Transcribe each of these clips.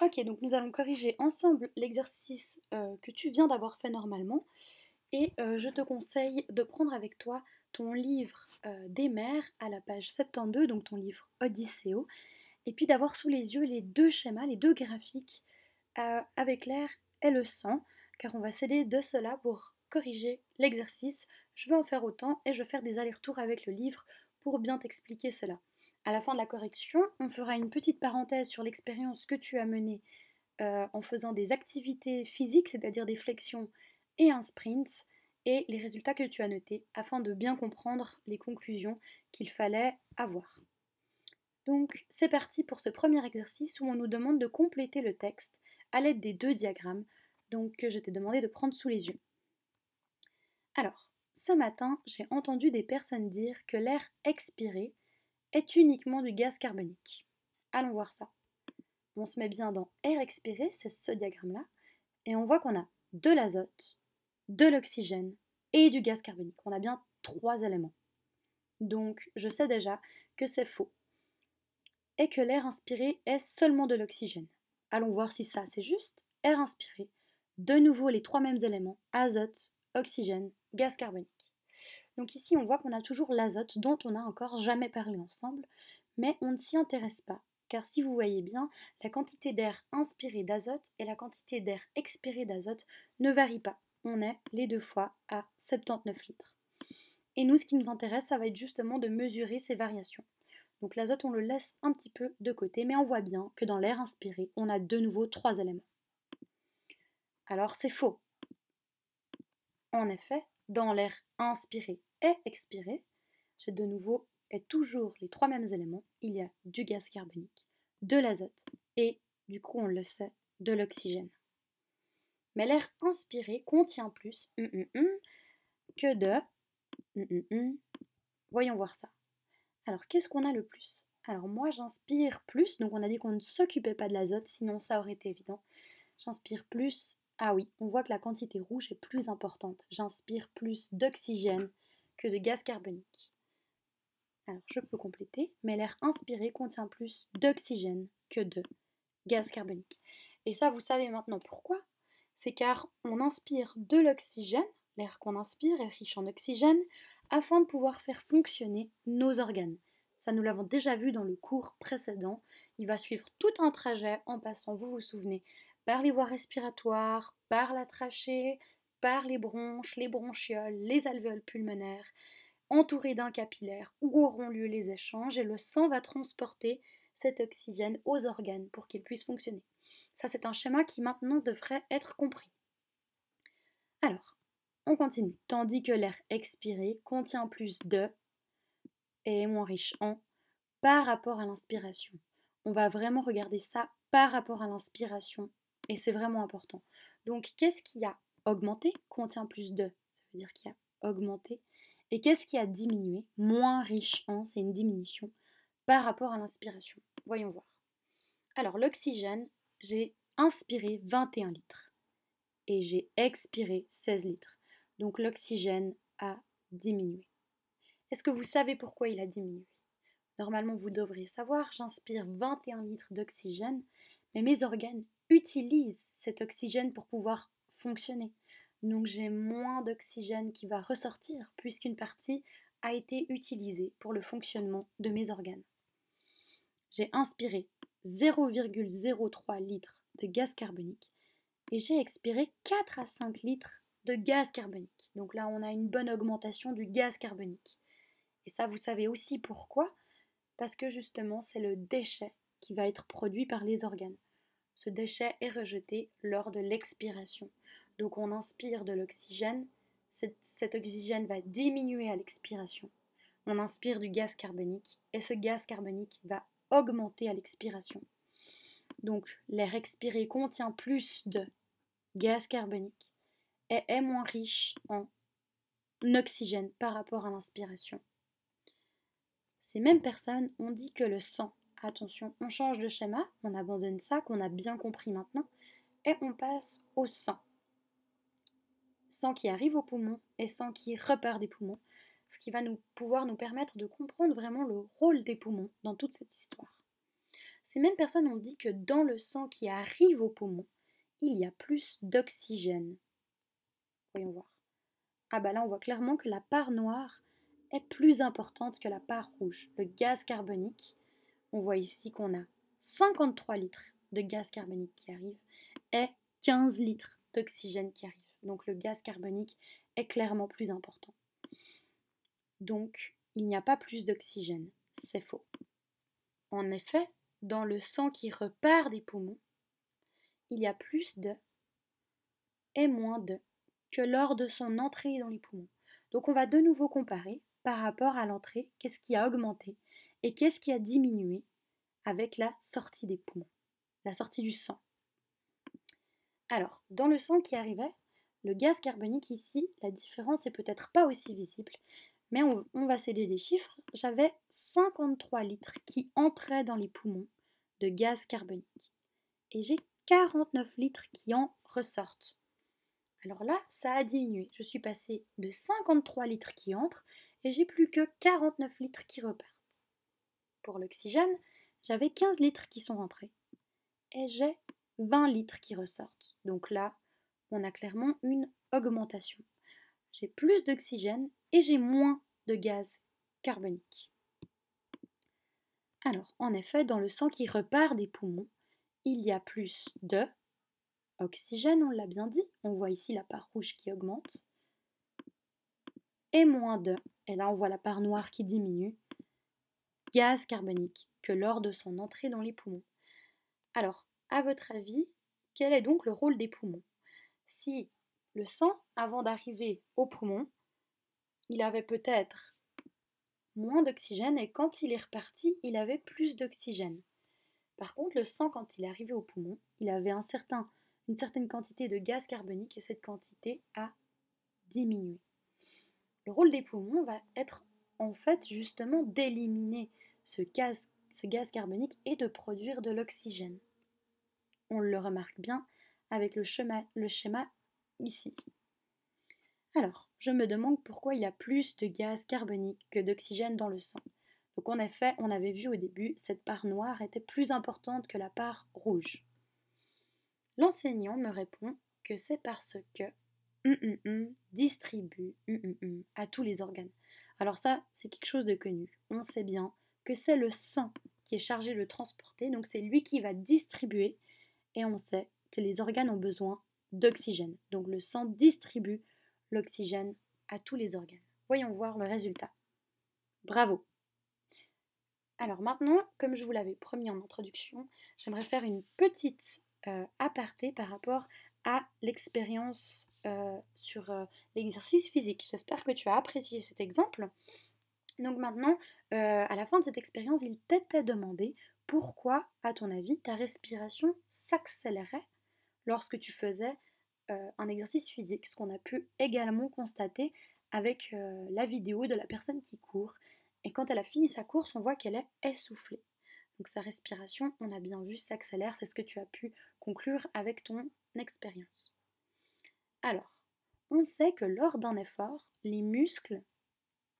Ok, donc nous allons corriger ensemble l'exercice euh, que tu viens d'avoir fait normalement. Et euh, je te conseille de prendre avec toi ton livre euh, des mers à la page 72, donc ton livre Odysseo, et puis d'avoir sous les yeux les deux schémas, les deux graphiques avec l'air et le sang, car on va s'aider de cela pour corriger l'exercice. Je vais en faire autant et je vais faire des allers-retours avec le livre pour bien t'expliquer cela. À la fin de la correction, on fera une petite parenthèse sur l'expérience que tu as menée euh, en faisant des activités physiques, c'est-à-dire des flexions et un sprint, et les résultats que tu as notés, afin de bien comprendre les conclusions qu'il fallait avoir. Donc c'est parti pour ce premier exercice où on nous demande de compléter le texte à l'aide des deux diagrammes que je t'ai demandé de prendre sous les yeux. Alors, ce matin, j'ai entendu des personnes dire que l'air expiré est uniquement du gaz carbonique. Allons voir ça. On se met bien dans air expiré, c'est ce diagramme-là, et on voit qu'on a de l'azote, de l'oxygène et du gaz carbonique. On a bien trois éléments. Donc je sais déjà que c'est faux. Et que l'air inspiré est seulement de l'oxygène. Allons voir si ça c'est juste. Air inspiré, de nouveau les trois mêmes éléments, azote, oxygène, gaz carbonique. Donc ici, on voit qu'on a toujours l'azote dont on n'a encore jamais parlé ensemble, mais on ne s'y intéresse pas, car si vous voyez bien, la quantité d'air inspiré d'azote et la quantité d'air expiré d'azote ne varient pas. On est les deux fois à 79 litres. Et nous, ce qui nous intéresse, ça va être justement de mesurer ces variations. Donc l'azote, on le laisse un petit peu de côté, mais on voit bien que dans l'air inspiré, on a de nouveau trois éléments. Alors c'est faux. En effet, dans l'air inspiré et expiré, j'ai de nouveau et toujours les trois mêmes éléments. Il y a du gaz carbonique, de l'azote et, du coup on le sait, de l'oxygène. Mais l'air inspiré contient plus hum, hum, hum, que de... Voyons voir ça. Alors qu'est-ce qu'on a le plus? Alors moi j'inspire plus, donc on a dit qu'on ne s'occupait pas de l'azote, sinon ça aurait été évident. J'inspire plus ah oui, on voit que la quantité rouge est plus importante. J'inspire plus d'oxygène que de gaz carbonique. Alors je peux compléter, mais l'air inspiré contient plus d'oxygène que de gaz carbonique. Et ça, vous savez maintenant pourquoi? C'est car on inspire de l'oxygène, l'air qu'on inspire est riche en oxygène, afin de pouvoir faire fonctionner nos organes. Ça, nous l'avons déjà vu dans le cours précédent. Il va suivre tout un trajet en passant, vous vous souvenez, par les voies respiratoires, par la trachée, par les bronches, les bronchioles, les alvéoles pulmonaires, entourés d'un capillaire où auront lieu les échanges et le sang va transporter cet oxygène aux organes pour qu'ils puissent fonctionner. Ça, c'est un schéma qui maintenant devrait être compris. Alors, on continue. Tandis que l'air expiré contient plus de et est moins riche en par rapport à l'inspiration. On va vraiment regarder ça par rapport à l'inspiration et c'est vraiment important. Donc, qu'est-ce qui a augmenté Contient plus de, ça veut dire qu'il a augmenté. Et qu'est-ce qui a diminué Moins riche en, c'est une diminution par rapport à l'inspiration? Voyons voir. Alors, l'oxygène, j'ai inspiré 21 litres et j'ai expiré 16 litres. Donc, l'oxygène a diminué. Est-ce que vous savez pourquoi il a diminué? Normalement, vous devriez savoir, j'inspire 21 litres d'oxygène, mais mes organes utilise cet oxygène pour pouvoir fonctionner. Donc j'ai moins d'oxygène qui va ressortir puisqu'une partie a été utilisée pour le fonctionnement de mes organes. J'ai inspiré 0,03 litres de gaz carbonique et j'ai expiré 4 à 5 litres de gaz carbonique. Donc là, on a une bonne augmentation du gaz carbonique. Et ça, vous savez aussi pourquoi? Parce que justement, c'est le déchet qui va être produit par les organes ce déchet est rejeté lors de l'expiration. Donc on inspire de l'oxygène, cet, oxygène va diminuer à l'expiration. On inspire du gaz carbonique et ce gaz carbonique va augmenter à l'expiration. Donc l'air expiré contient plus de gaz carbonique et est moins riche en oxygène par rapport à l'inspiration. Ces mêmes personnes ont dit que le sang attention, on change de schéma, on abandonne ça qu'on a bien compris maintenant, et on passe au sang. Sang qui arrive au poumon et sang qui repart des poumons, ce qui va nous pouvoir nous permettre de comprendre vraiment le rôle des poumons dans toute cette histoire. Ces mêmes personnes ont dit que dans le sang qui arrive au poumon, il y a plus d'oxygène. Voyons voir. Ah bah là, on voit clairement que la part noire est plus importante que la part rouge. Le gaz carbonique, on voit ici qu'on a 53 litres de gaz carbonique qui arrive et 15 litres d'oxygène qui arrive. Donc le gaz carbonique est clairement plus important. Donc il n'y a pas plus d'oxygène. C'est faux. En effet, dans le sang qui repart des poumons, il y a plus de et moins de que lors de son entrée dans les poumons. Donc on va de nouveau comparer par rapport à l'entrée, qu'est-ce qui a augmenté? Et qu'est-ce qui a diminué avec la sortie des poumons, la sortie du sang? Alors, dans le sang qui arrivait, le gaz carbonique ici, la différence n'est peut-être pas aussi visible, mais on, va céder des chiffres. J'avais 53 litres qui entraient dans les poumons de gaz carbonique et j'ai 49 litres qui en ressortent. Alors là, ça a diminué. Je suis passée de 53 litres qui entrent et j'ai plus que 49 litres qui repartent. Pour l'oxygène, j'avais 15 litres qui sont rentrés et j'ai 20 litres qui ressortent. Donc là, on a clairement une augmentation. J'ai plus d'oxygène et j'ai moins de gaz carbonique. Alors, en effet, dans le sang qui repart des poumons, il y a plus de oxygène, on l'a bien dit, on voit ici la part rouge qui augmente, et moins de, et là on voit la part noire qui diminue, gaz carbonique que lors de son entrée dans les poumons. Alors, à votre avis, quel est donc le rôle des poumons? Si le sang, avant d'arriver aux poumons, il avait peut-être moins d'oxygène et quand il est reparti, il avait plus d'oxygène. Par contre, le sang, quand il est arrivé au poumon, il avait une certaine quantité de gaz carbonique et cette quantité a diminué. Le rôle des poumons va être en fait justement d'éliminer ce gaz, carbonique et de produire de l'oxygène. On le remarque bien avec le schéma, ici. Alors, je me demande pourquoi il y a plus de gaz carbonique que d'oxygène dans le sang. Donc en effet, on avait vu au début, cette part noire était plus importante que la part rouge. L'enseignant me répond que c'est parce que hum, hum, hum, distribue à tous les organes. Alors ça, c'est quelque chose de connu. On sait bien que c'est le sang qui est chargé de transporter, donc c'est lui qui va distribuer, et on sait que les organes ont besoin d'oxygène. Donc le sang distribue l'oxygène à tous les organes. Voyons voir le résultat. Bravo. Alors maintenant, comme je vous l'avais promis en introduction, j'aimerais faire une petite euh, aparté par rapport à l'expérience euh, sur euh, l'exercice physique. J'espère que tu as apprécié cet exemple. Donc maintenant, à la fin de cette expérience, il t'était demandé pourquoi, à ton avis, ta respiration s'accélérait lorsque tu faisais un exercice physique, ce qu'on a pu également constater avec la vidéo de la personne qui court. Et quand elle a fini sa course, on voit qu'elle est essoufflée. Donc sa respiration, on a bien vu, s'accélère, c'est ce que tu as pu conclure avec ton expérience. Alors, on sait que lors d'un effort, les muscles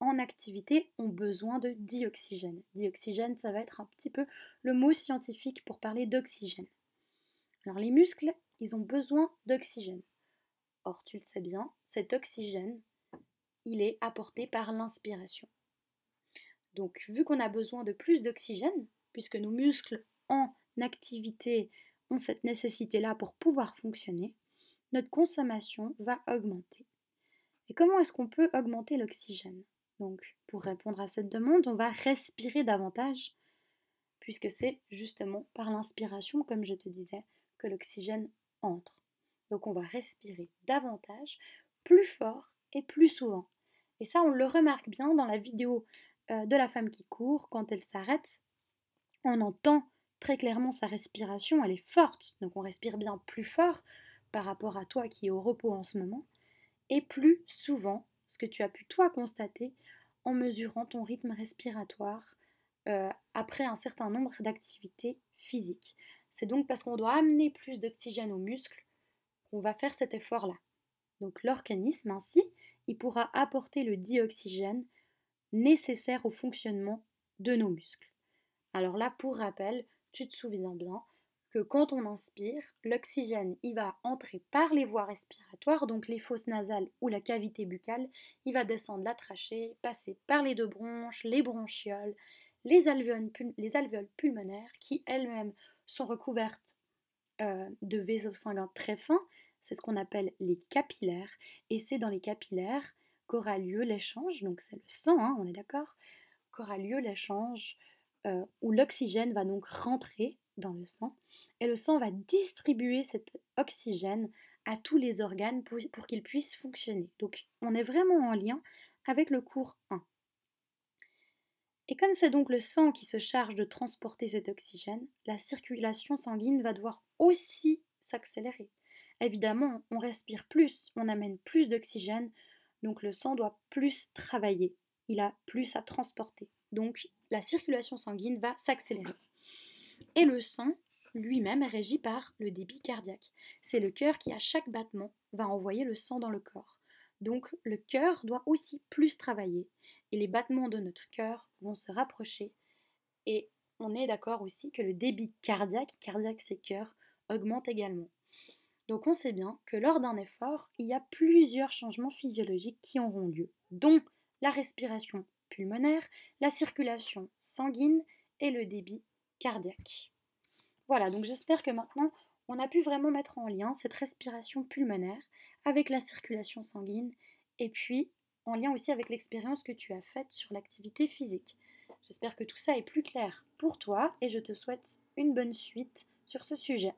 en activité ont besoin de dioxygène. Dioxygène, ça va être un petit peu le mot scientifique pour parler d'oxygène. Alors les muscles, ils ont besoin d'oxygène. Or, tu le sais bien, cet oxygène, il est apporté par l'inspiration. Donc, vu qu'on a besoin de plus d'oxygène, puisque nos muscles en activité ont cette nécessité-là pour pouvoir fonctionner, notre consommation va augmenter. Et comment est-ce qu'on peut augmenter l'oxygène? Donc, pour répondre à cette demande, on va respirer davantage, puisque c'est justement par l'inspiration, comme je te disais, que l'oxygène entre. Donc, on va respirer davantage, plus fort et plus souvent. Et ça, on le remarque bien dans la vidéo euh, de la femme qui court, quand elle s'arrête, on entend très clairement sa respiration, elle est forte, donc on respire bien plus fort par rapport à toi qui est au repos en ce moment, et plus souvent, ce que tu as pu toi constater en mesurant ton rythme respiratoire euh, après un certain nombre d'activités physiques. C'est donc parce qu'on doit amener plus d'oxygène aux muscles qu'on va faire cet effort-là. Donc l'organisme ainsi, il pourra apporter le dioxygène nécessaire au fonctionnement de nos muscles. Alors là, pour rappel, tu te souviens bien que quand on inspire, l'oxygène, il va entrer par les voies respiratoires, donc les fosses nasales ou la cavité buccale, il va descendre la trachée, passer par les deux bronches, les bronchioles, les alvéoles, les alvéoles pulmonaires qui elles-mêmes sont recouvertes euh, de vaisseaux sanguins très fins, c'est ce qu'on appelle les capillaires, et c'est dans les capillaires qu'aura lieu l'échange, donc c'est le sang, hein, on est d'accord, qu'aura lieu l'échange euh, où l'oxygène va donc rentrer dans le sang et le sang va distribuer cet oxygène à tous les organes pour, pour qu'ils puissent fonctionner. Donc on est vraiment en lien avec le cours 1. Et comme c'est donc le sang qui se charge de transporter cet oxygène, la circulation sanguine va devoir aussi s'accélérer. Évidemment, on respire plus, on amène plus d'oxygène, donc le sang doit plus travailler, il a plus à transporter. Donc la circulation sanguine va s'accélérer. Et le sang lui-même est régi par le débit cardiaque. C'est le cœur qui, à chaque battement, va envoyer le sang dans le corps. Donc le cœur doit aussi plus travailler et les battements de notre cœur vont se rapprocher. Et on est d'accord aussi que le débit cardiaque, cardiaque c'est cœur, augmente également. Donc on sait bien que lors d'un effort, il y a plusieurs changements physiologiques qui auront lieu, dont la respiration pulmonaire, la circulation sanguine et le débit cardiaque. Voilà, donc j'espère que maintenant on a pu vraiment mettre en lien cette respiration pulmonaire avec la circulation sanguine et puis en lien aussi avec l'expérience que tu as faite sur l'activité physique. J'espère que tout ça est plus clair pour toi et je te souhaite une bonne suite sur ce sujet.